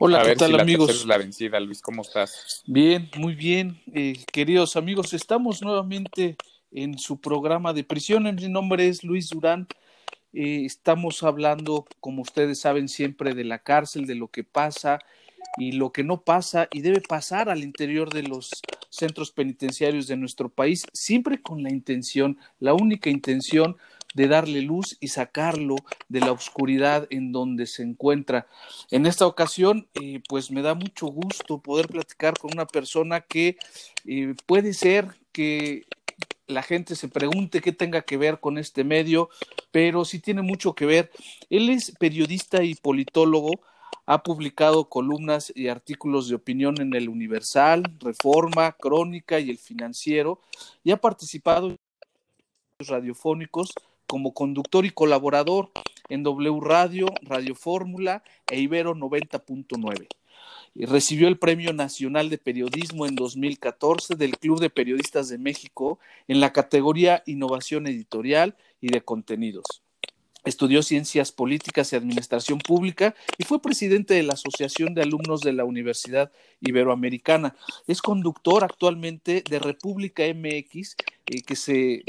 Hola, ¿qué tal amigos? La vencida, Luis, ¿cómo estás? Bien, muy bien. Eh, queridos amigos, estamos nuevamente en su programa de prisión. Mi nombre es Luis Durán. Eh, estamos hablando, como ustedes saben, siempre de la cárcel, de lo que pasa y lo que no pasa y debe pasar al interior de los centros penitenciarios de nuestro país, siempre con la intención, la única intención de darle luz y sacarlo de la oscuridad en donde se encuentra. En esta ocasión, eh, pues me da mucho gusto poder platicar con una persona que eh, puede ser que la gente se pregunte qué tenga que ver con este medio, pero sí tiene mucho que ver. Él es periodista y politólogo, ha publicado columnas y artículos de opinión en el Universal, Reforma, Crónica y el Financiero, y ha participado en radiofónicos como conductor y colaborador en W Radio, Radio Fórmula e Ibero 90.9. Recibió el Premio Nacional de Periodismo en 2014 del Club de Periodistas de México en la categoría Innovación Editorial y de Contenidos. Estudió Ciencias Políticas y Administración Pública y fue presidente de la Asociación de Alumnos de la Universidad Iberoamericana. Es conductor actualmente de República MX, eh, que se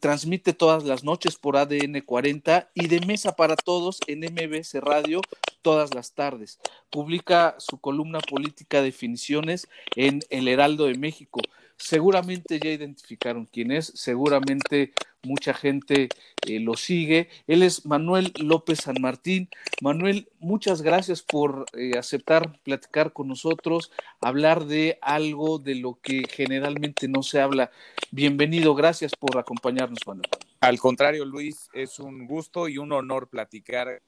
transmite todas las noches por ADN 40 y de Mesa para Todos en MBC Radio todas las tardes. Publica su columna política Definiciones en El Heraldo de México. Seguramente ya identificaron quién es, seguramente mucha gente eh, lo sigue. Él es Manuel López San Martín. Manuel, muchas gracias por eh, aceptar platicar con nosotros, hablar de algo de lo que generalmente no se habla. Bienvenido, gracias por acompañarnos, Manuel. Al contrario, Luis, es un gusto y un honor platicar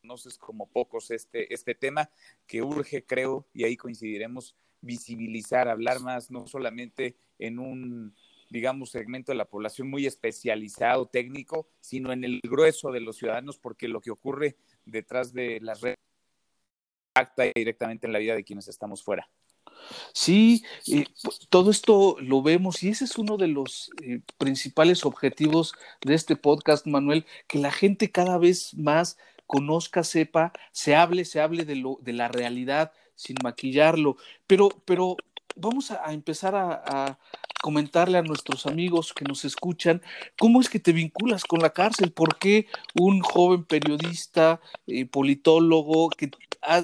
conoces como pocos este, este tema que urge, creo, y ahí coincidiremos visibilizar, hablar más, no solamente en un, digamos, segmento de la población muy especializado, técnico, sino en el grueso de los ciudadanos, porque lo que ocurre detrás de las redes impacta directamente en la vida de quienes estamos fuera. Sí, todo esto lo vemos y ese es uno de los eh, principales objetivos de este podcast, Manuel, que la gente cada vez más conozca, sepa, se hable, se hable de, lo, de la realidad, sin maquillarlo. Pero, pero vamos a, empezar a, comentarle a nuestros amigos que nos escuchan cómo es que te vinculas con la cárcel, por qué un joven periodista, eh, politólogo que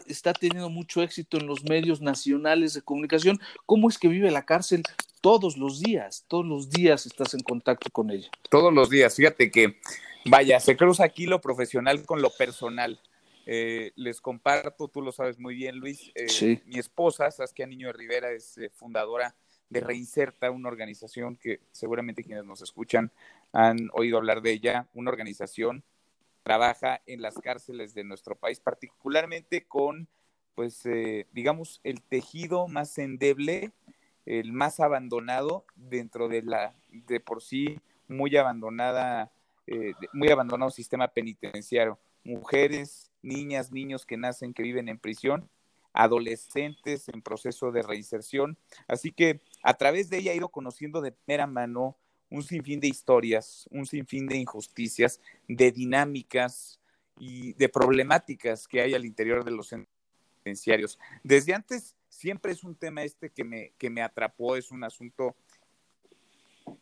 está teniendo mucho éxito en los medios nacionales de comunicación, cómo es que vive la cárcel todos los días, todos los días estás en contacto con ella. Todos los días, fíjate que, vaya, se cruza aquí lo profesional con lo personal. Eh, les comparto, tú lo sabes muy bien, Luis. Eh, mi esposa, Saskia Niño de Rivera, es eh, fundadora de Reinserta, una organización que seguramente quienes nos escuchan han oído hablar de ella, una organización que trabaja en las cárceles de nuestro país, particularmente con, pues, digamos, el tejido más endeble, el más abandonado dentro de la, de por sí, muy abandonada, muy abandonado sistema penitenciario. Mujeres, niñas, niños que nacen, que viven en prisión, adolescentes en proceso de reinserción. Así que a través de ella he ido conociendo de primera mano un sinfín de historias, un sinfín de injusticias, de dinámicas y de problemáticas que hay al interior de los penitenciarios. Desde antes siempre es un tema este que me, que me atrapó, es un asunto,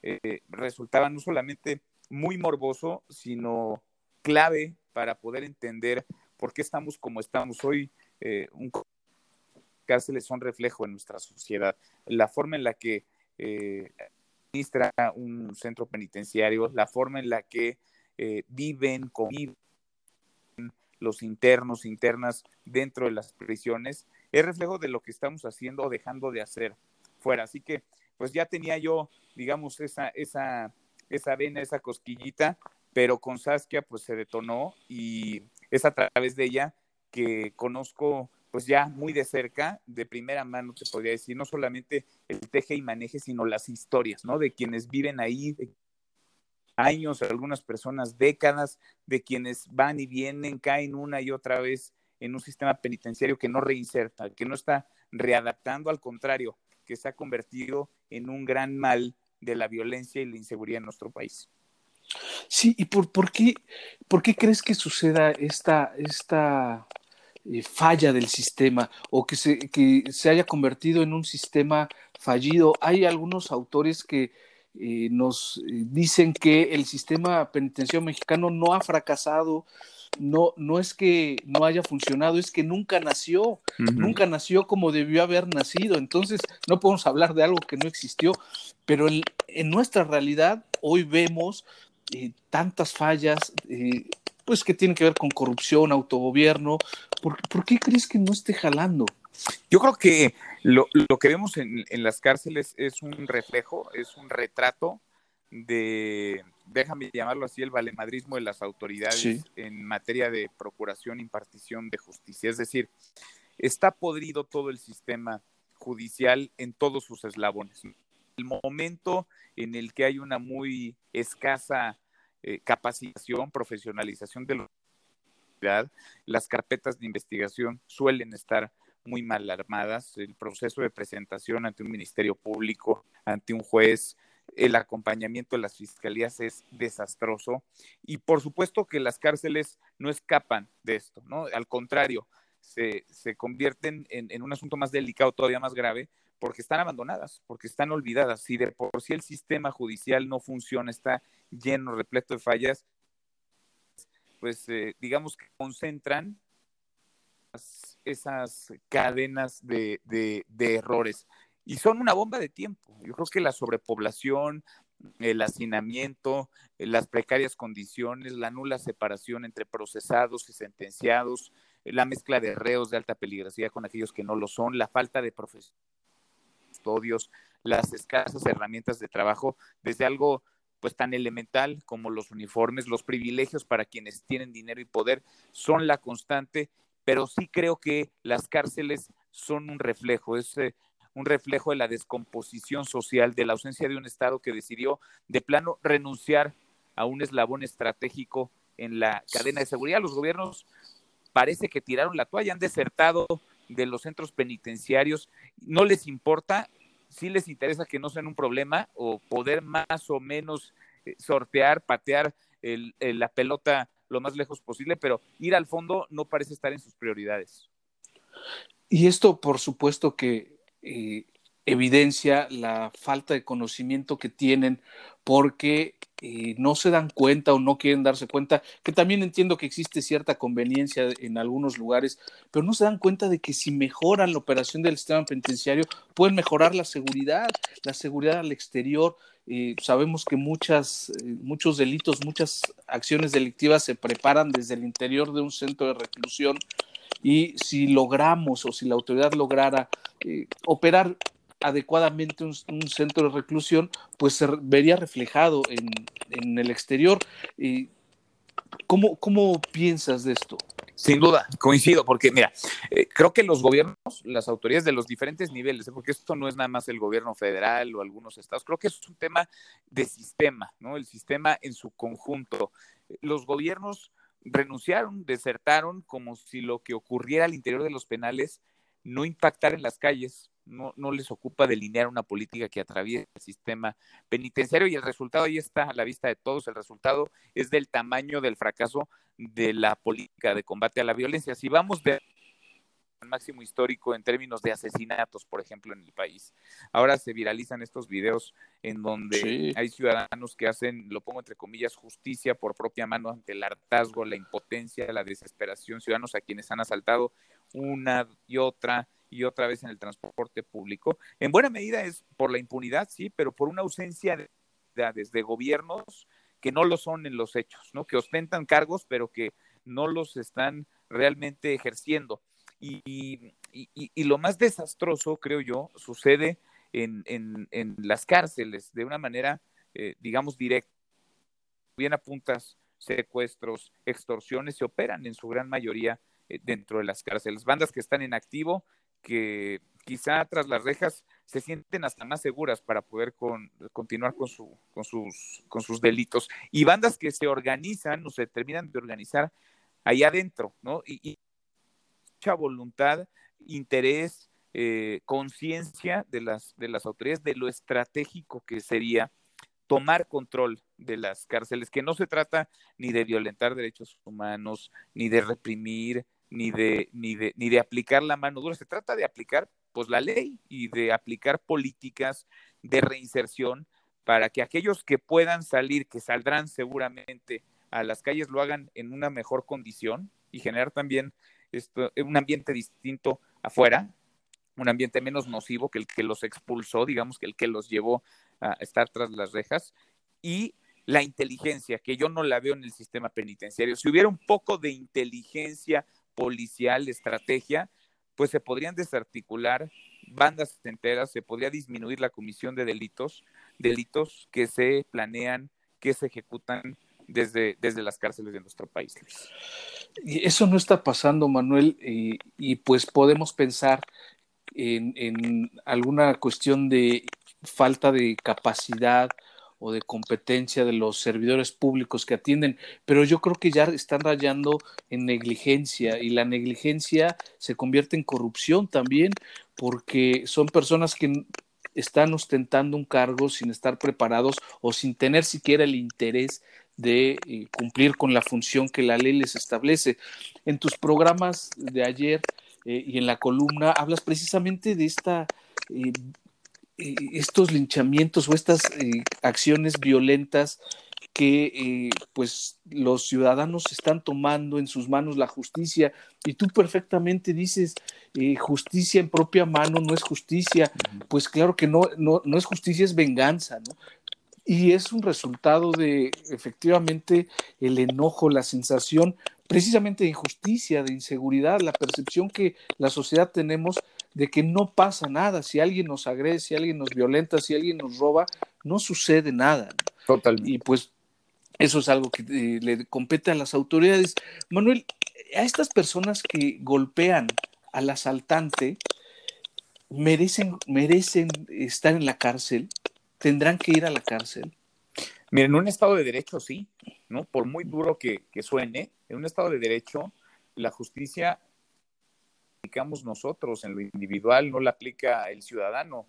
eh, resultaba no solamente muy morboso, sino clave para poder entender por qué estamos como estamos hoy. Eh, un cárceles son reflejo en nuestra sociedad. La forma en la que eh, administra un centro penitenciario, la forma en la que eh, viven, conviven los internos, internas dentro de las prisiones, es reflejo de lo que estamos haciendo o dejando de hacer fuera. Así que, pues ya tenía yo, digamos, esa, esa, esa vena, esa cosquillita, pero con Saskia, pues se detonó y es a través de ella que conozco pues ya muy de cerca, de primera mano, te podría decir, no solamente el teje y maneje, sino las historias, ¿no? De quienes viven ahí, de años, algunas personas décadas, de quienes van y vienen, caen una y otra vez en un sistema penitenciario que no reinserta, que no está readaptando, al contrario, que se ha convertido en un gran mal de la violencia y la inseguridad en nuestro país. Sí, ¿y por, por, qué, por qué crees que suceda esta, esta eh, falla del sistema o que se, que se haya convertido en un sistema fallido. Hay algunos autores que eh, nos eh, dicen que el sistema penitenciario mexicano no ha fracasado, no, no es que no haya funcionado, es que nunca nació, nunca nació como debió haber nacido. Entonces, no podemos hablar de algo que no existió, pero en, en nuestra realidad hoy vemos tantas fallas, pues que tienen que ver con corrupción, autogobierno. ¿Por, qué crees que no esté jalando? Yo creo que lo, que vemos en, las cárceles es un reflejo, es un retrato de, déjame llamarlo así, el valemadrismo de las autoridades en materia de procuración, impartición de justicia. Es decir, está podrido todo el sistema judicial en todos sus eslabones. El momento en el que hay una muy escasa eh, capacitación, profesionalización de la las carpetas de investigación suelen estar muy mal armadas, el proceso de presentación ante un ministerio público, ante un juez, el acompañamiento de las fiscalías es desastroso y por supuesto que las cárceles no escapan de esto, ¿no? Al contrario, se, se convierten en, en, un asunto más delicado, todavía más grave, porque están abandonadas, porque están olvidadas. Si de por sí el sistema judicial no funciona, está lleno, repleto de fallas, pues eh, digamos que concentran esas cadenas de, errores y son una bomba de tiempo. Yo creo que la sobrepoblación, el hacinamiento, las precarias condiciones, la nula separación entre procesados y sentenciados, la mezcla de reos de alta peligrosidad con aquellos que no lo son, la falta de profesión custodios, las escasas herramientas de trabajo, desde algo pues tan elemental como los uniformes, los privilegios para quienes tienen dinero y poder son la constante, pero sí creo que las cárceles son un reflejo, es eh, un reflejo de la descomposición social, de la ausencia de un Estado que decidió de plano renunciar a un eslabón estratégico en la cadena de seguridad. Los gobiernos parece que tiraron la toalla, han desertado de los centros penitenciarios, no les importa, sí les interesa que no sean un problema o poder más o menos eh, sortear, patear la pelota lo más lejos posible, pero ir al fondo no parece estar en sus prioridades. Y esto, por supuesto, que eh, evidencia la falta de conocimiento que tienen porque eh, no se dan cuenta o no quieren darse cuenta, que también entiendo que existe cierta conveniencia en algunos lugares, pero no se dan cuenta de que si mejoran la operación del sistema penitenciario, pueden mejorar la seguridad, la seguridad al exterior. Eh, sabemos que muchas, eh, muchos delitos, muchas acciones delictivas se preparan desde el interior de un centro de reclusión y si logramos o si la autoridad lograra operar adecuadamente un, centro de reclusión, pues se vería reflejado en, en el exterior. ¿cómo, ¿Cómo piensas de esto? Sin duda, coincido, porque mira, eh, creo que los gobiernos, las autoridades de los diferentes niveles, ¿eh? porque esto no es nada más el gobierno federal o algunos estados, creo que es un tema de sistema, ¿no? El sistema en su conjunto. Los gobiernos renunciaron, desertaron, como si lo que ocurriera al interior de los penales no impactara en las calles, no, no les ocupa delinear una política que atraviese el sistema penitenciario y el resultado ahí está a la vista de todos. El resultado es del tamaño del fracaso de la política de combate a la violencia. Si vamos de máximo histórico en términos de asesinatos, por ejemplo, en el país. Ahora se viralizan estos videos en donde hay ciudadanos que hacen, lo pongo entre comillas, justicia por propia mano ante el hartazgo, la impotencia, la desesperación, ciudadanos a quienes han asaltado una y otra y otra vez en el transporte público. En buena medida es por la impunidad, sí, pero por una ausencia de, de gobiernos que no lo son en los hechos, ¿no? Que ostentan cargos, pero que no los están realmente ejerciendo. Y, y, lo más desastroso, creo yo, sucede en, en, en las cárceles de una manera, eh, digamos, directa. Bien apuntas, secuestros, extorsiones se operan en su gran mayoría eh, dentro de las cárceles, bandas que están en activo, que quizá tras las rejas se sienten hasta más seguras para poder continuar con, su, con, sus, con sus delitos, y bandas que se organizan o se terminan de organizar ahí adentro, ¿no? Y, mucha voluntad, interés, eh, conciencia de las, de las autoridades de lo estratégico que sería tomar control de las cárceles, que no se trata ni de violentar derechos humanos, ni de reprimir, ni de, ni de, ni de aplicar la mano dura, se trata de aplicar pues la ley y de aplicar políticas de reinserción para que aquellos que puedan salir, que saldrán seguramente a las calles, lo hagan en una mejor condición y generar también esto, un ambiente distinto afuera, un ambiente menos nocivo que el que los expulsó, digamos que el que los llevó a estar tras las rejas, y la inteligencia, que yo no la veo en el sistema penitenciario. Si hubiera un poco de inteligencia policial, estrategia, pues se podrían desarticular bandas enteras, se podría disminuir la comisión de delitos, delitos que se planean, que se ejecutan desde, desde las cárceles de nuestro país. Y eso no está pasando, Manuel, y, pues podemos pensar en, en, alguna cuestión de falta de capacidad o de competencia de los servidores públicos que atienden, pero yo creo que ya están rayando en negligencia y la negligencia se convierte en corrupción también porque son personas que están ostentando un cargo sin estar preparados o sin tener siquiera el interés de eh, cumplir con la función que la ley les establece. En tus programas de ayer eh, y en la columna hablas precisamente de esta eh, estos linchamientos o estas acciones violentas que pues los ciudadanos están tomando en sus manos la justicia y tú perfectamente dices justicia en propia mano no es justicia pues claro que no, no, no es justicia es venganza no y es un resultado de efectivamente el enojo, la sensación precisamente de injusticia, de inseguridad, la percepción que la sociedad tenemos de que no pasa nada, si alguien nos agrede, si alguien nos violenta, si alguien nos roba, no sucede nada. Totalmente. Y pues eso es algo que eh, le compete a las autoridades. Manuel, a estas personas que golpean al asaltante, merecen, merecen estar en la cárcel tendrán que ir a la cárcel. Miren, en un Estado de Derecho sí, ¿no? Por muy duro que, suene, en un Estado de Derecho la justicia aplicamos nosotros en lo individual, no la aplica el ciudadano.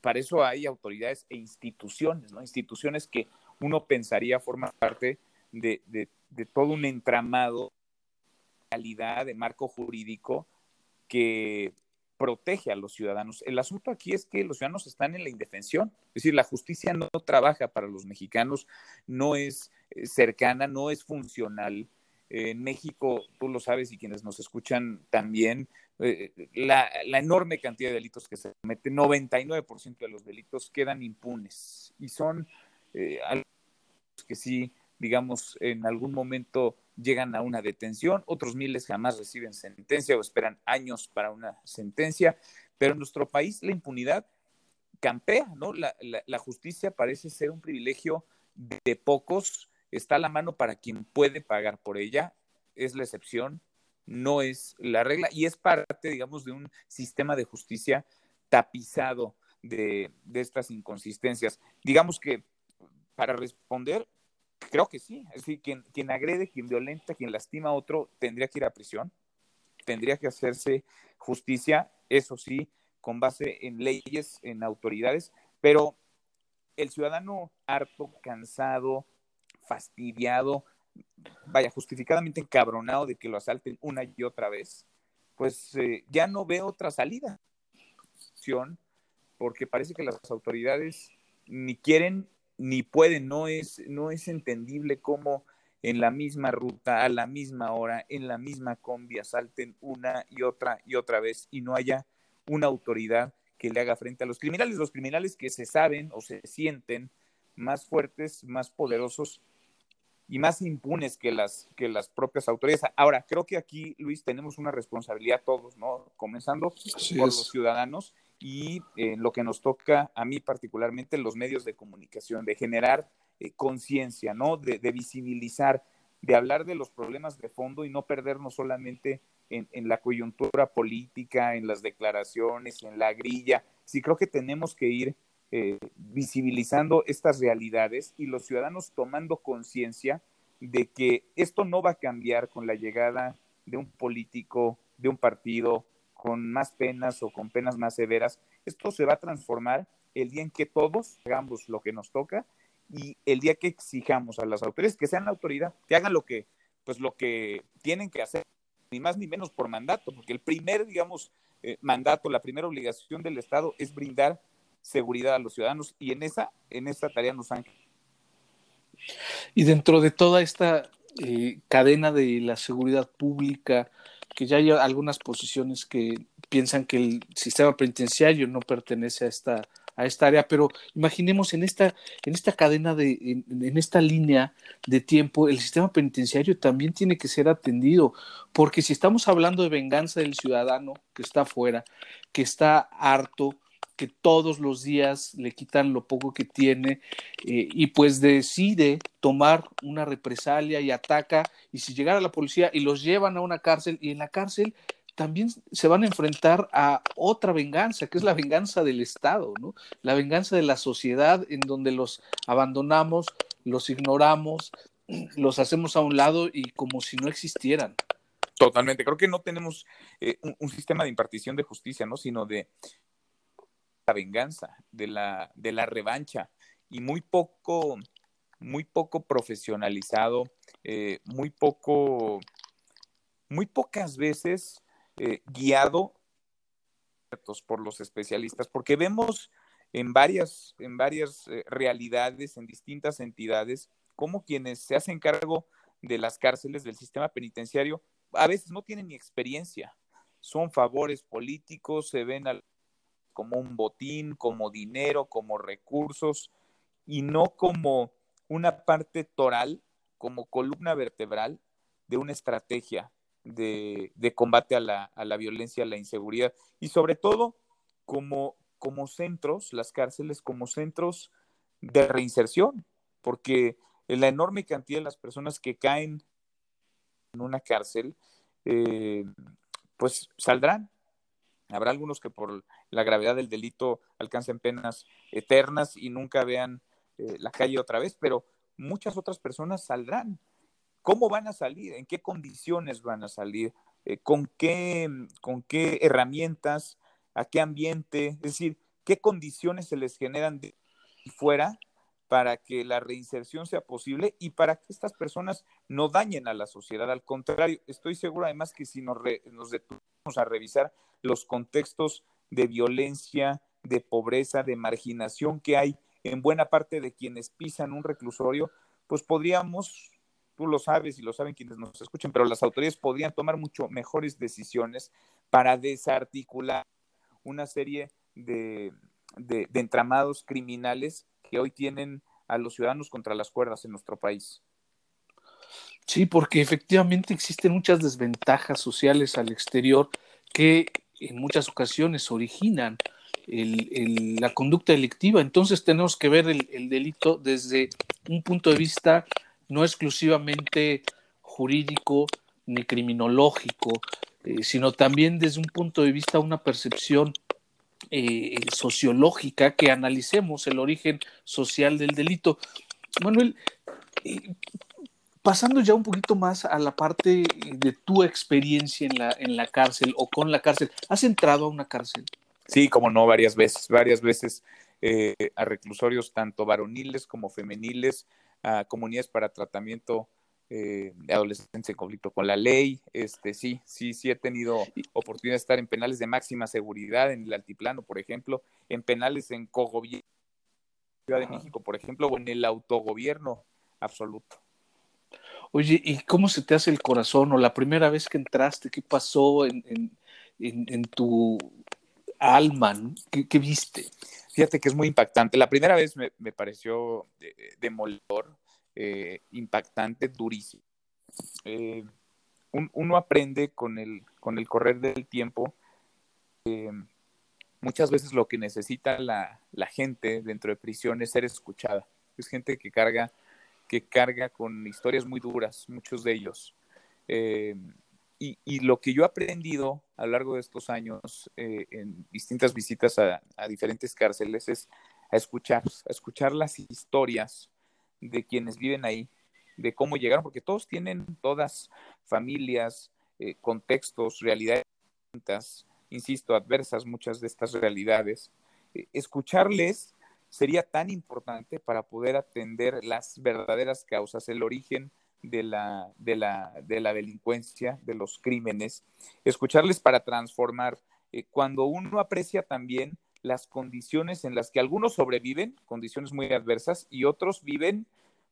Para eso hay autoridades e instituciones, ¿no? Instituciones que uno pensaría forman parte de, de, de todo un entramado de calidad, de marco jurídico que protege a los ciudadanos. El asunto aquí es que los ciudadanos están en la indefensión, es decir, la justicia no trabaja para los mexicanos, no es eh, cercana, no es funcional. en México, tú lo sabes y quienes nos escuchan también, eh, la, enorme cantidad de delitos que se cometen, 99% de los delitos quedan impunes y son eh, que sí, digamos, en algún momento llegan a una detención, otros miles jamás reciben sentencia o esperan años para una sentencia, pero en nuestro país la impunidad campea, ¿no? La, justicia parece ser un privilegio de pocos, está a la mano para quien puede pagar por ella, es la excepción, no es la regla y es parte, digamos, de un sistema de justicia tapizado de, estas inconsistencias. Digamos que para responder, Creo que sí. Es decir, quien, quien agrede, quien violenta, quien lastima a otro, tendría que ir a prisión, tendría que hacerse justicia, eso sí, con base en leyes, en autoridades, pero el ciudadano harto, cansado, fastidiado, vaya, justificadamente encabronado de que lo asalten una y otra vez, pues eh, ya no ve otra salida, porque parece que las autoridades ni quieren ni puede, no es, no es entendible cómo en la misma ruta, a la misma hora, en la misma combi, asalten una y otra y otra vez y no haya una autoridad que le haga frente a los criminales, los criminales que se saben o se sienten más fuertes, más poderosos y más impunes que las, que las propias autoridades. Ahora, creo que aquí, Luis, tenemos una responsabilidad todos, ¿no? Comenzando por los ciudadanos y eh, lo que nos toca a mí particularmente los medios de comunicación, de generar eh, conciencia, ¿no? De, visibilizar, de hablar de los problemas de fondo y no perdernos solamente en, la coyuntura política, en las declaraciones, en la grilla. Sí creo que tenemos que ir eh, visibilizando estas realidades y los ciudadanos tomando conciencia de que esto no va a cambiar con la llegada de un político, de un partido con más penas o con penas más severas. Esto se va a transformar el día en que todos hagamos lo que nos toca y el día que exijamos a las autoridades que sean la autoridad, que hagan lo que, pues lo que tienen que hacer, ni más ni menos por mandato, porque el primer, digamos, eh, mandato, la primera obligación del Estado es brindar seguridad a los ciudadanos y en esa, en esta tarea nos han. Y dentro de toda esta eh, cadena de la seguridad pública, que ya hay algunas posiciones que piensan que el sistema penitenciario no pertenece a esta a esta área, pero imaginemos en esta, en esta cadena de, en, esta línea de tiempo, el sistema penitenciario también tiene que ser atendido, porque si estamos hablando de venganza del ciudadano que está afuera, que está harto, que todos los días le quitan lo poco que tiene eh, y pues decide tomar una represalia y ataca y si llegara la policía y los llevan a una cárcel y en la cárcel también se van a enfrentar a otra venganza, que es la venganza del Estado, ¿no? La venganza de la sociedad en donde los abandonamos, los ignoramos, los hacemos a un lado y como si no existieran. Totalmente. Creo que no tenemos eh, un, sistema de impartición de justicia, ¿no? Sino de la venganza, de la, de la revancha. Y muy poco, muy poco profesionalizado, eh, muy poco, muy pocas veces eh, guiado por los especialistas, porque vemos en varias, en varias eh, realidades, en distintas entidades, como quienes se hacen cargo de las cárceles del sistema penitenciario a veces no tienen ni experiencia, son favores políticos, se ven como un botín, como dinero, como recursos, y no como una parte toral, como columna vertebral de una estrategia de, combate a la, a la, violencia, a la inseguridad y sobre todo como, como centros, las cárceles como centros de reinserción, porque la enorme cantidad de las personas que caen en una cárcel, eh, pues saldrán. Habrá algunos que por la gravedad del delito alcancen penas eternas y nunca vean eh, la calle otra vez, pero muchas otras personas saldrán ¿Cómo van a salir? ¿En qué condiciones van a salir? Eh, ¿con, qué, ¿Con qué herramientas? ¿A qué ambiente? Es decir, ¿qué condiciones se les generan de fuera para que la reinserción sea posible y para que estas personas no dañen a la sociedad. Al contrario, estoy seguro además que si nos, nos detenemos a revisar los contextos de violencia, de pobreza, de marginación que hay en buena parte de quienes pisan un reclusorio, pues podríamos tú lo sabes y lo saben quienes nos escuchen, pero las autoridades podrían tomar mucho mejores decisiones para desarticular una serie de, entramados criminales que hoy tienen a los ciudadanos contra las cuerdas en nuestro país. Sí, porque efectivamente existen muchas desventajas sociales al exterior que en muchas ocasiones originan la conducta delictiva. Entonces tenemos que ver el, delito desde un punto de vista no exclusivamente jurídico ni criminológico, eh, sino también desde un punto de vista, una percepción eh, sociológica, que analicemos el origen social del delito. Manuel, eh, pasando ya un poquito más a la parte de tu experiencia en la, en la cárcel o con la cárcel, ¿has entrado a una cárcel? Sí, como no, varias veces, varias veces a reclusorios tanto varoniles como femeniles, a comunidades para tratamiento eh, de adolescentes en conflicto con la ley. Este, sí, sí, sí he tenido oportunidad de estar en penales de máxima seguridad en el altiplano, por ejemplo, en penales en cogobierno, Ciudad de México, por ejemplo, o en el autogobierno absoluto. Oye, ¿y cómo se te hace el corazón? O la primera vez que entraste, ¿qué pasó en, en, en, tu alma? ¿Qué, viste? Fíjate que es muy impactante. La primera vez me, pareció demoledor, eh, impactante, durísimo. Eh, uno aprende con el, con el correr del tiempo. Eh, muchas veces lo que necesita la, gente dentro de prisión es ser escuchada. Es gente que carga, que carga con historias muy duras, muchos de ellos. y, lo que yo he aprendido a lo largo de estos años en distintas visitas a, diferentes cárceles es a escuchar, a escuchar las historias de quienes viven ahí, de cómo llegaron, porque todos tienen todas familias, eh, contextos, realidades, insisto, adversas muchas de estas realidades. Eh, escucharles sería tan importante para poder atender las verdaderas causas, el origen de la, de la, de la delincuencia, de los crímenes, escucharles para transformar. Eh, cuando uno aprecia también las condiciones en las que algunos sobreviven, condiciones muy adversas, y otros viven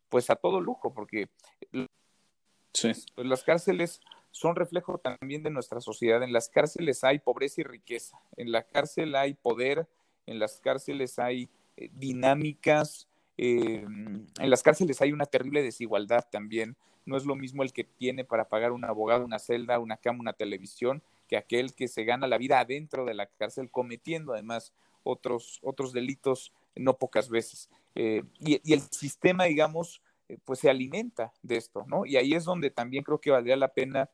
pues a todo lujo, porque pues, las cárceles son reflejo también de nuestra sociedad. En las cárceles hay pobreza y riqueza, en la cárcel hay poder, en las cárceles hay eh, dinámicas eh, en las cárceles hay una terrible desigualdad también. No es lo mismo el que tiene para pagar un abogado, una celda, una cama, una televisión, que aquel que se gana la vida adentro de la cárcel cometiendo además otros, otros delitos no pocas veces. Eh, y, el sistema, digamos, eh, pues se alimenta de esto, ¿no? Y ahí es donde también creo que valdría la pena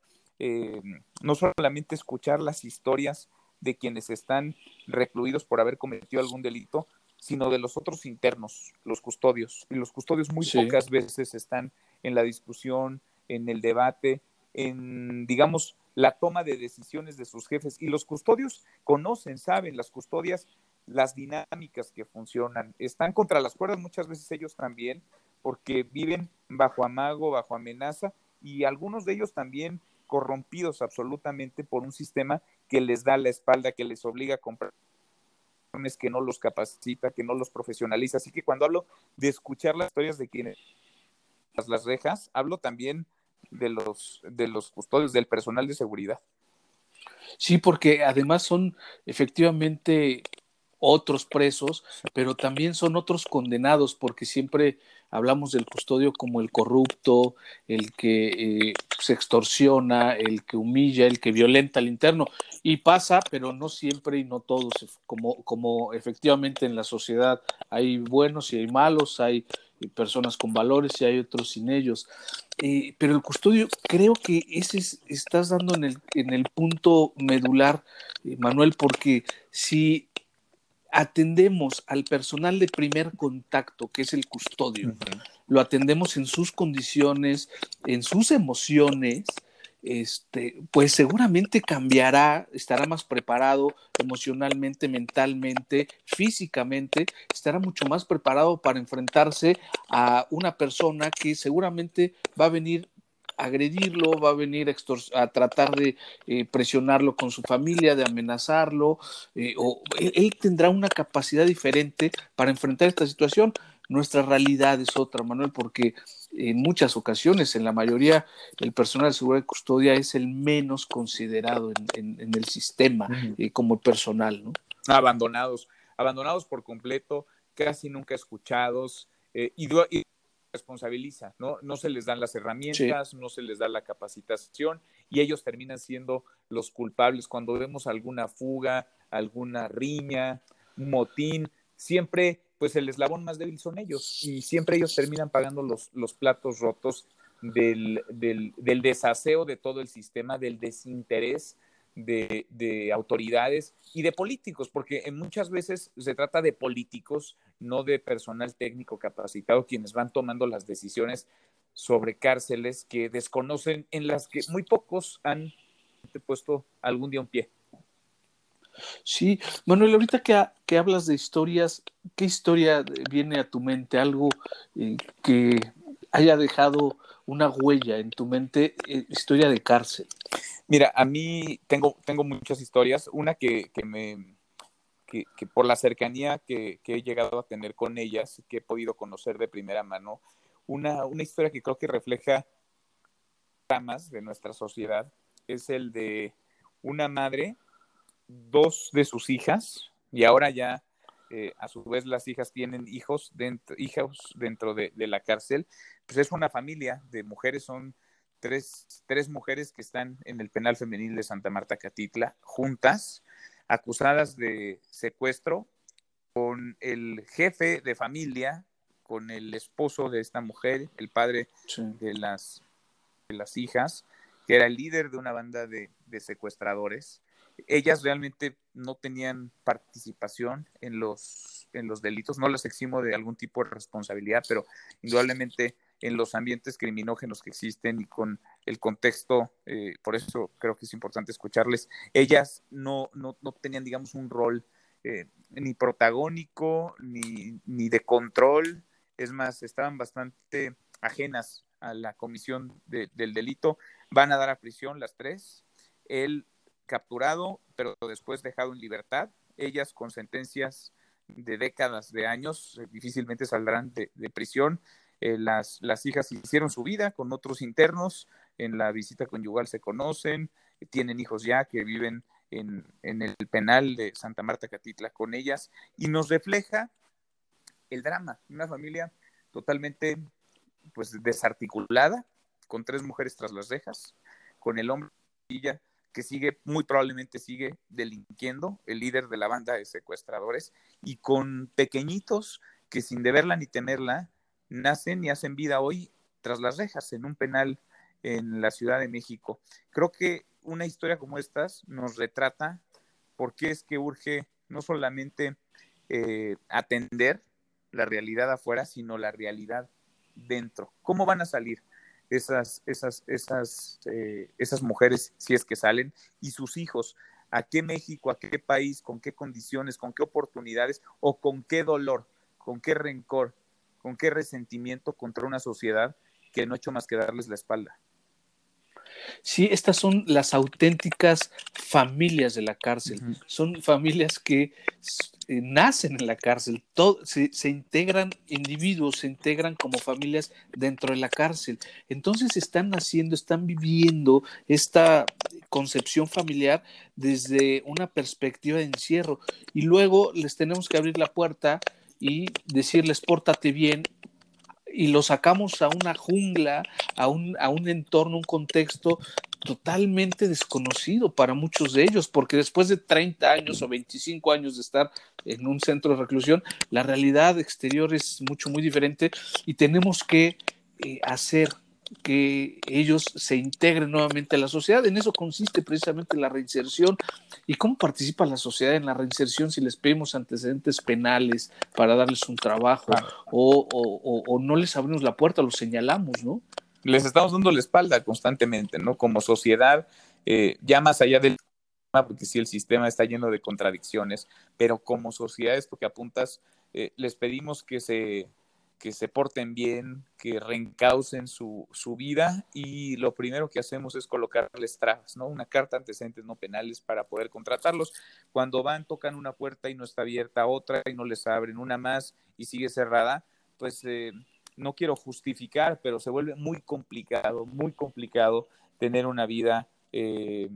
no solamente escuchar las historias de quienes están recluidos por haber cometido algún delito, sino de los otros internos, los custodios. Y los custodios muy pocas veces están en la discusión, en el debate, en, digamos, la toma de decisiones de sus jefes. Y los custodios conocen, saben, las custodias, las dinámicas que funcionan. Están contra las cuerdas muchas veces ellos también, porque viven bajo amago, bajo amenaza, y algunos de ellos también corrompidos absolutamente por un sistema que les da la espalda, que les obliga a comprar que no los capacita, que no los profesionaliza. Así que cuando hablo de escuchar las historias de quienes las rejas, hablo también de los, de los custodios, del personal de seguridad. Sí, porque además son efectivamente otros presos, pero también son otros condenados, porque siempre hablamos del custodio como el corrupto, el que eh, se extorsiona, el que humilla, el que violenta al interno. Y pasa, pero no siempre y no todos, como, como efectivamente en la sociedad hay buenos y hay malos, hay personas con valores y hay otros sin ellos. Eh, pero el custodio, creo que ese estás dando en el, en el punto medular, eh, Manuel, porque si atendemos al personal de primer contacto, que es el custodio, lo atendemos en sus condiciones, en sus emociones, este, pues seguramente cambiará, estará más preparado emocionalmente, mentalmente, físicamente, estará mucho más preparado para enfrentarse a una persona que seguramente va a venir agredirlo, va a venir a, tratar de eh, presionarlo con su familia, de amenazarlo, eh, o él, tendrá una capacidad diferente para enfrentar esta situación. Nuestra realidad es otra, Manuel, porque en muchas ocasiones, en la mayoría, el personal de seguridad y custodia es el menos considerado en, el sistema eh, como personal, ¿no? Abandonados, abandonados por completo, casi nunca escuchados, y, responsabiliza, ¿no? No se les dan las herramientas, no se les da la capacitación y ellos terminan siendo los culpables cuando vemos alguna fuga, alguna riña, un motín, siempre pues el eslabón más débil son ellos y siempre ellos terminan pagando los, los platos rotos del, del, del desaseo de todo el sistema, del desinterés de, autoridades y de políticos, porque muchas veces se trata de políticos, no de personal técnico capacitado, quienes van tomando las decisiones sobre cárceles que desconocen, en las que muy pocos han puesto algún día un pie. Sí, Manuel, ahorita que, que hablas de historias, ¿qué historia viene a tu mente? Algo eh, que haya dejado una huella en tu mente, eh, historia de cárcel. Mira, a mí tengo, tengo muchas historias. Una que, que me que, por la cercanía que, que, he llegado a tener con ellas, que he podido conocer de primera mano, una, una historia que creo que refleja ramas de nuestra sociedad, es el de una madre, dos de sus hijas, y ahora ya eh, a su vez las hijas tienen hijos dentro, hijos dentro de, de, la cárcel, pues es una familia de mujeres, son tres, tres mujeres que están en el penal femenil de Santa Marta Catitla, juntas, acusadas de secuestro con el jefe de familia, con el esposo de esta mujer, el padre de, las, de las hijas, que era el líder de una banda de, secuestradores. Ellas realmente no tenían participación en los, en los delitos, no las eximo de algún tipo de responsabilidad, pero indudablemente en los ambientes criminógenos que existen y con el contexto, eh, por eso creo que es importante escucharles, ellas no, no, no tenían, digamos, un rol eh, ni protagónico, ni, ni de control, es más, estaban bastante ajenas a la comisión del delito, van a dar a prisión las tres, él capturado, pero después dejado en libertad, ellas con sentencias de décadas de años, eh, difícilmente saldrán de, prisión. Eh, las, las hijas hicieron su vida con otros internos, en la visita conyugal se conocen, tienen hijos ya que viven en, en, el penal de Santa Marta Catitla con ellas. Y nos refleja el drama, una familia totalmente pues desarticulada, con tres mujeres tras las rejas, con el hombre que sigue, muy probablemente sigue delinquiendo, el líder de la banda de secuestradores, y con pequeñitos que sin deberla ni temerla, nacen y hacen vida hoy tras las rejas en un penal en la Ciudad de México. Creo que una historia como estas nos retrata por qué es que urge no solamente eh, atender la realidad afuera, sino la realidad dentro. ¿Cómo van a salir esas, esas, esas, eh, esas mujeres si es que salen y sus hijos? ¿A qué México, a qué país, con qué condiciones, con qué oportunidades o con qué dolor, con qué rencor, con qué resentimiento contra una sociedad que no ha hecho más que darles la espalda? Sí, estas son las auténticas familias de la cárcel. Son familias que eh, nacen en la cárcel, se, integran individuos, se integran como familias dentro de la cárcel. Entonces están naciendo, están viviendo esta concepción familiar desde una perspectiva de encierro. Y luego les tenemos que abrir la puerta y decirles, pórtate bien, y lo sacamos a una jungla, a un, a un entorno, un contexto totalmente desconocido para muchos de ellos, porque después de 30 años o 25 años de estar en un centro de reclusión, la realidad exterior es mucho, muy diferente y tenemos que eh, hacer que ellos se integren nuevamente a la sociedad. En eso consiste precisamente la reinserción. ¿Y cómo participa la sociedad en la reinserción si les pedimos antecedentes penales para darles un trabajo o, no les abrimos la puerta, los señalamos, ¿no? Les estamos dando la espalda constantemente, ¿no? Como sociedad, eh, ya más allá del porque sí el sistema está lleno de contradicciones, pero como sociedad, esto que apuntas, eh, les pedimos que se que se porten bien, que reencaucen su, su, vida y lo primero que hacemos es colocarles trabas, ¿no? Una carta antecedentes no penales para poder contratarlos. Cuando van, tocan una puerta y no está abierta, otra y no les abren, una más y sigue cerrada, pues eh, no quiero justificar, pero se vuelve muy complicado, muy complicado tener una vida eh,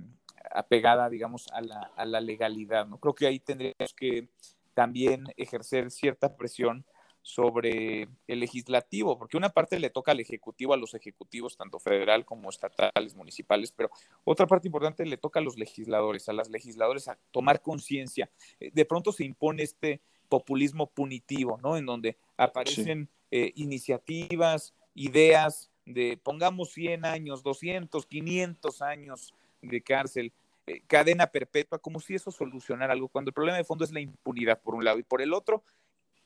apegada, digamos, a la, a la legalidad, ¿no? Creo que ahí tendríamos que también ejercer cierta presión sobre el legislativo, porque una parte le toca al ejecutivo, a los ejecutivos, tanto federal como estatales, municipales, pero otra parte importante le toca a los legisladores, a las legisladores a tomar conciencia. Eh, de pronto se impone este populismo punitivo, ¿no? En donde aparecen eh, iniciativas, ideas de pongamos 100 años, 200, 500 años de cárcel, eh, cadena perpetua, como si eso solucionara algo, cuando el problema de fondo es la impunidad por un lado y por el otro,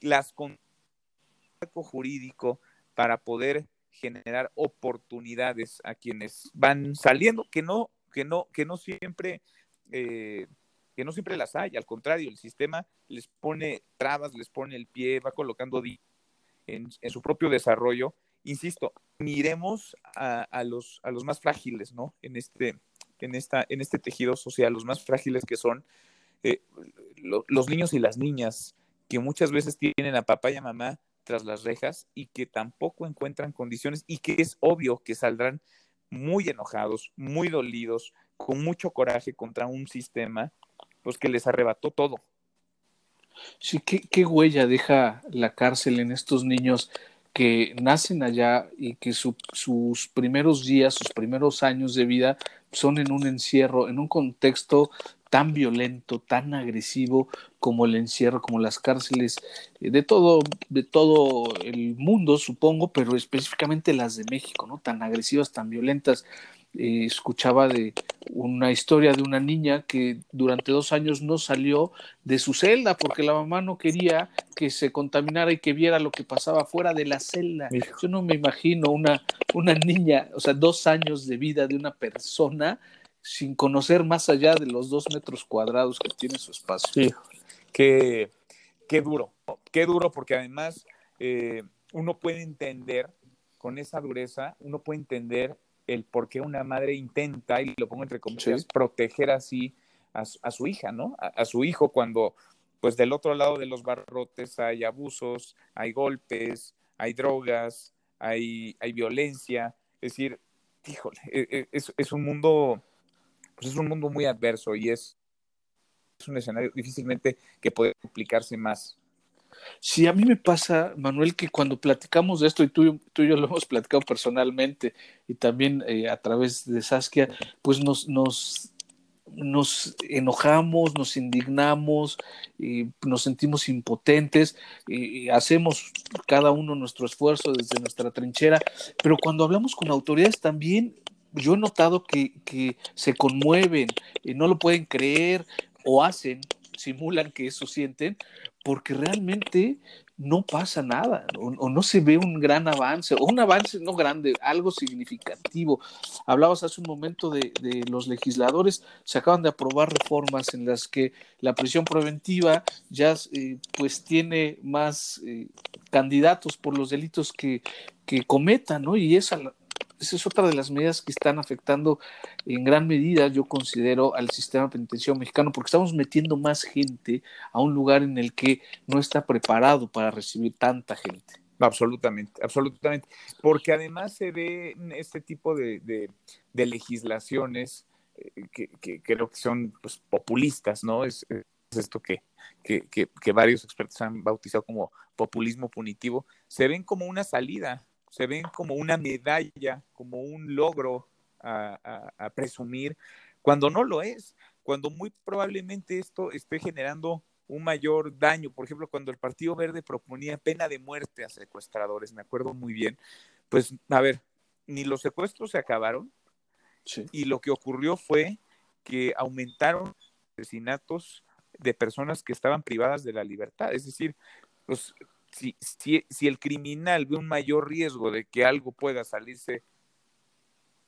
las jurídico para poder generar oportunidades a quienes van saliendo, que no, que no, que no siempre, eh, que no siempre las hay, al contrario, el sistema les pone trabas, les pone el pie, va colocando en, en su propio desarrollo. Insisto, miremos a, los, a los más frágiles, ¿no? En este, en, esta, en este tejido social, los más frágiles que son eh, los niños y las niñas, que muchas veces tienen a papá y a mamá tras las rejas y que tampoco encuentran condiciones y que es obvio que saldrán muy enojados, muy dolidos, con mucho coraje contra un sistema pues que les arrebató todo. Sí, ¿qué, huella deja la cárcel en estos niños que nacen allá y que sus primeros días, sus primeros años de vida son en un encierro, en un contexto tan violento, tan agresivo como el encierro, como las cárceles eh, de todo, de todo el mundo, supongo, pero específicamente las de México, ¿no? Tan agresivas, tan violentas. Eh, escuchaba de una historia de una niña que durante dos años no salió de su celda porque la mamá no quería que se contaminara y que viera lo que pasaba fuera de la celda. Yo no me imagino una, una niña, o sea, dos años de vida de una persona sin conocer más allá de los dos metros cuadrados que tiene su espacio. Qué, qué duro, qué duro porque además eh, uno puede entender con esa dureza, uno puede entender el por qué una madre intenta, y lo pongo entre comillas, proteger así a, su hija, ¿no? A, su hijo cuando, pues del otro lado de los barrotes hay abusos, hay golpes, hay drogas, hay, hay violencia. Es decir, híjole, e, e, es, un mundo, pues es un mundo muy adverso y es, es un escenario difícilmente que puede complicarse más. Sí, a mí me pasa, Manuel, que cuando platicamos de esto, y tú, tú y yo lo hemos platicado personalmente y también eh, a través de Saskia, pues nos, nos, nos enojamos, nos indignamos, y nos sentimos impotentes, y hacemos cada uno nuestro esfuerzo desde nuestra trinchera, pero cuando hablamos con autoridades también yo he notado que, que se conmueven, y no lo pueden creer o hacen simulan que eso sienten, porque realmente no pasa nada, o, no se ve un gran avance, o un avance no grande, algo significativo. Hablabas hace un momento de, los legisladores, se acaban de aprobar reformas en las que la prisión preventiva ya eh, pues tiene más eh, candidatos por los delitos que, que cometan, ¿no? Y esa esa es otra de las medidas que están afectando en gran medida, yo considero, al sistema penitenciario mexicano, porque estamos metiendo más gente a un lugar en el que no está preparado para recibir tanta gente. Absolutamente, absolutamente. Porque además se ve este tipo de, legislaciones eh, que, creo que son pues, populistas, ¿no? Es, esto que, que, varios expertos han bautizado como populismo punitivo, se ven como una salida se ven como una medalla, como un logro a, presumir, cuando no lo es, cuando muy probablemente esto esté generando un mayor daño. Por ejemplo, cuando el Partido Verde proponía pena de muerte a secuestradores, me acuerdo muy bien, pues a ver, ni los secuestros se acabaron y lo que ocurrió fue que aumentaron asesinatos de personas que estaban privadas de la libertad. Es decir, pues si, si, si el criminal ve un mayor riesgo de que algo pueda salirse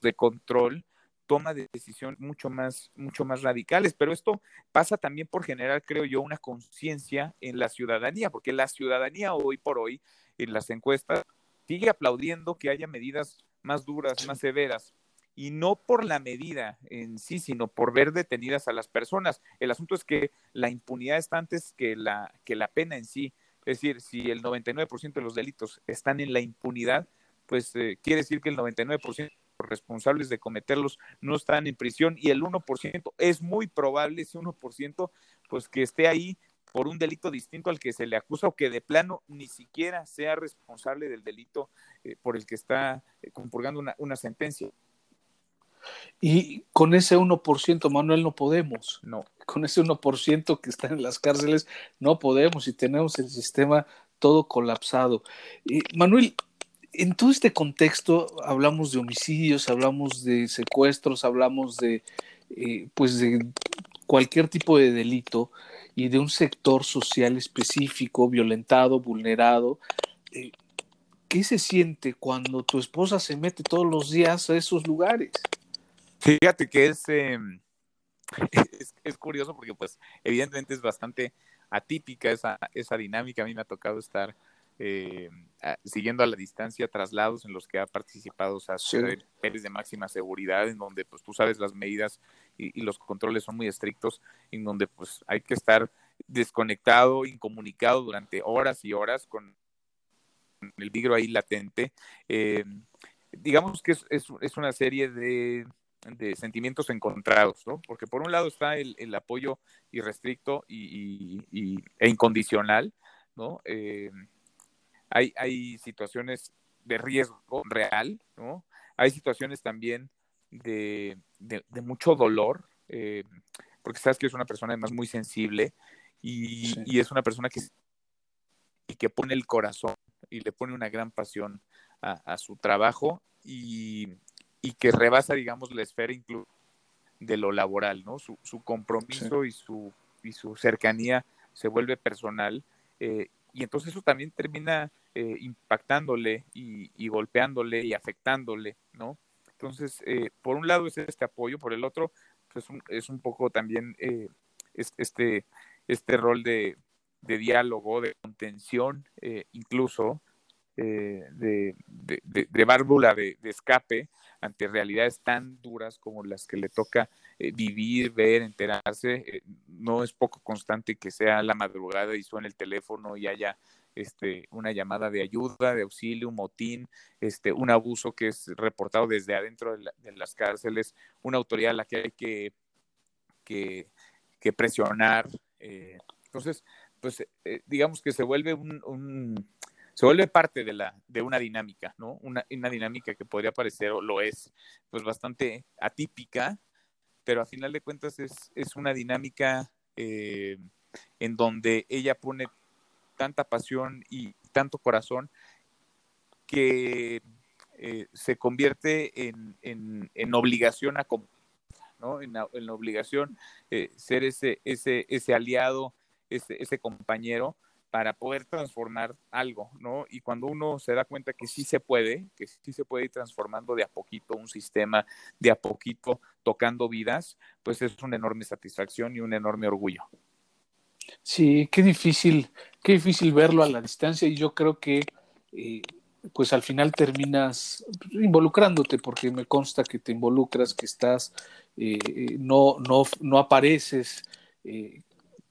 de control, toma decisiones mucho más, mucho más radicales. Pero esto pasa también por generar, creo yo, una conciencia en la ciudadanía, porque la ciudadanía hoy por hoy, en las encuestas, sigue aplaudiendo que haya medidas más duras, más severas. Y no por la medida en sí, sino por ver detenidas a las personas. El asunto es que la impunidad está antes que la, que la pena en sí. Es decir, si el 99% de los delitos están en la impunidad, pues eh, quiere decir que el 99% responsables de cometerlos no están en prisión y el 1% es muy probable, ese 1%, pues que esté ahí por un delito distinto al que se le acusa o que de plano ni siquiera sea responsable del delito eh, por el que está eh, compurgando una, una sentencia. Y con ese 1%, Manuel, no podemos. No. Con ese 1% que está en las cárceles, no podemos y tenemos el sistema todo colapsado. Manuel, en todo este contexto hablamos de homicidios, hablamos de secuestros, hablamos de, eh, pues de cualquier tipo de delito y de un sector social específico, violentado, vulnerado. Eh, ¿Qué se siente cuando tu esposa se mete todos los días a esos lugares? Fíjate que em, es, es, curioso porque pues evidentemente es bastante atípica esa, esa dinámica. A mí me ha tocado estar eh, siguiendo a la distancia traslados en los que ha participado o de máxima seguridad, en donde pues tú sabes las medidas y, los controles son muy estrictos, en donde pues hay que estar desconectado, incomunicado durante horas y horas con el vigro ahí latente. Eh, digamos que es, es una serie de de sentimientos encontrados, ¿no? Porque por un lado está el, el apoyo irrestricto y, y, e incondicional, ¿no? Eh, hay, hay situaciones de riesgo real, ¿no? Hay situaciones también de, de, mucho dolor. Eh, porque sabes que es una persona además muy sensible y, es una persona que, y que pone el corazón y le pone una gran pasión a, su trabajo y, que rebasa, digamos, la esfera incluso de lo laboral, ¿no? Su, su compromiso y, su, y su cercanía se vuelve personal eh, y entonces eso también termina eh, impactándole y, golpeándole y afectándole, ¿no? Entonces, eh, por un lado es este apoyo, por el otro, pues es un poco también este, este rol de, de diálogo, de contención, incluso, de, de, de, de, válvula de, escape ante realidades tan duras como las que le toca eh, vivir, ver, enterarse. Eh, no es poco constante que sea la madrugada y suene el teléfono y haya este, una llamada de ayuda, de auxilio, un motín, este, un abuso que es reportado desde adentro de, las cárceles, una autoridad a la que hay que, que, presionar. Eh, entonces, pues digamos que se vuelve un se vuelve parte de, la, de una dinámica, ¿no? Una, una dinámica que podría parecer, o lo es, pues bastante atípica, pero a final de cuentas es, es una dinámica eh, en donde ella pone tanta pasión y tanto corazón que eh, se convierte en, en, en, obligación a ¿no? En en obligación eh, ser ese, ese, ese aliado, ese, ese compañero para poder transformar algo, ¿no? Y cuando uno se da cuenta que sí se puede, que sí se puede ir transformando de a poquito un sistema, de a poquito tocando vidas, pues es una enorme satisfacción y un enorme orgullo. Sí, qué difícil, qué difícil verlo a la distancia y yo creo que eh, pues al final terminas involucrándote porque me consta que te involucras, que estás, eh, eh, no, no, no apareces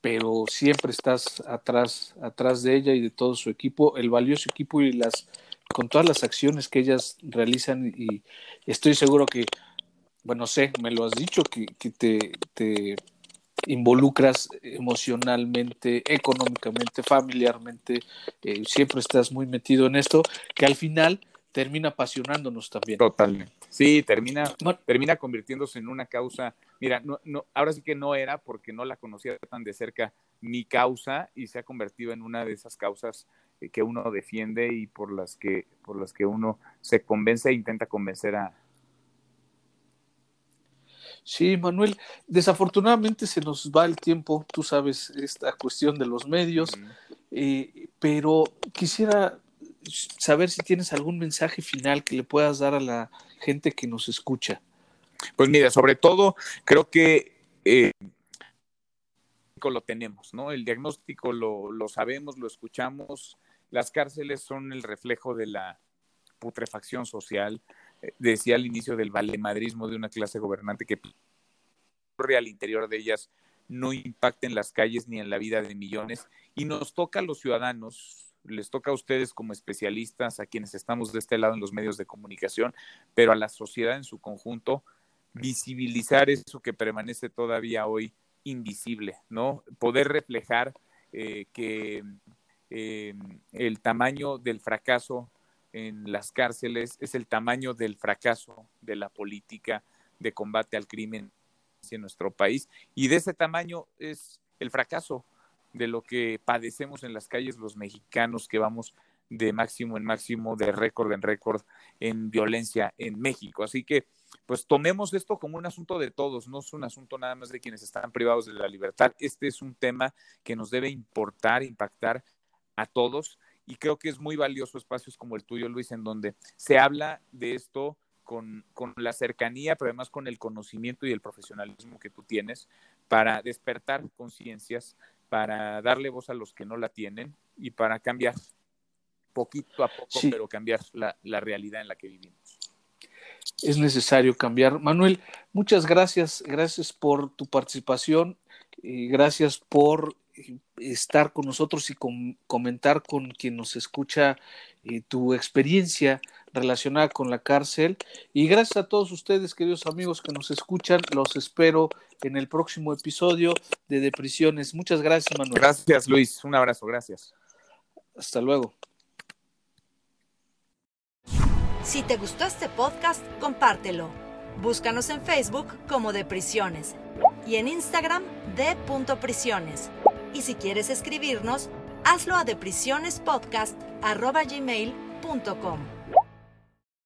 pero siempre estás atrás, atrás de ella y de todo su equipo, el valioso equipo y las con todas las acciones que ellas realizan y estoy seguro que, bueno, sé, me lo has dicho, que, que te, te involucras emocionalmente, económicamente, familiarmente, eh, siempre estás muy metido en esto, que al final termina apasionándonos también. Totalmente. Sí, termina, termina convirtiéndose en una causa. Mira, no, no, ahora sí que no era porque no la conocía tan de cerca mi causa y se ha convertido en una de esas causas eh, que uno defiende y por las que, por las que uno se convence e intenta convencer a. Sí, Manuel, desafortunadamente se nos va el tiempo, tú sabes, esta cuestión de los medios, eh, pero quisiera saber si tienes algún mensaje final que le puedas dar a la gente que nos escucha. Pues mira, sobre todo creo que eh, lo tenemos, ¿no? El diagnóstico lo, lo sabemos, lo escuchamos. Las cárceles son el reflejo de la putrefacción social. Eh, decía al inicio del valemadrismo de una clase gobernante que al interior de ellas no impacta en las calles ni en la vida de millones. Y nos toca a los ciudadanos les toca a ustedes como especialistas, a quienes estamos de este lado en los medios de comunicación, pero a la sociedad en su conjunto, visibilizar eso que permanece todavía hoy invisible, ¿no? Poder reflejar eh, que eh, el tamaño del fracaso en las cárceles es el tamaño del fracaso de la política de combate al crimen en nuestro país y de ese tamaño es el fracaso de lo que padecemos en las calles los mexicanos que vamos de máximo en máximo, de récord en récord en violencia en México. Así que, pues tomemos esto como un asunto de todos, no es un asunto nada más de quienes están privados de la libertad. Este es un tema que nos debe importar, impactar a todos y creo que es muy valioso espacios como el tuyo, Luis, en donde se habla de esto con, con, la cercanía, pero además con el conocimiento y el profesionalismo que tú tienes para despertar conciencias, para darle voz a los que no la tienen y para cambiar poquito a poco, pero cambiar la, la realidad en la que vivimos. Es necesario cambiar. Manuel, muchas gracias, gracias por tu participación, y gracias por estar con nosotros y comentar con quien nos escucha eh, tu experiencia relacionada con la cárcel. Y gracias a todos ustedes, queridos amigos que nos escuchan. Los espero en el próximo episodio de Deprisiones. Muchas gracias, Manuel. Gracias, Luis. Un abrazo. Gracias. Hasta luego. Si te gustó este podcast, compártelo. Búscanos en Facebook como Deprisiones. y en Instagram de prisiones. Y si quieres escribirnos, hazlo a deprisionespodcast.gmail.com.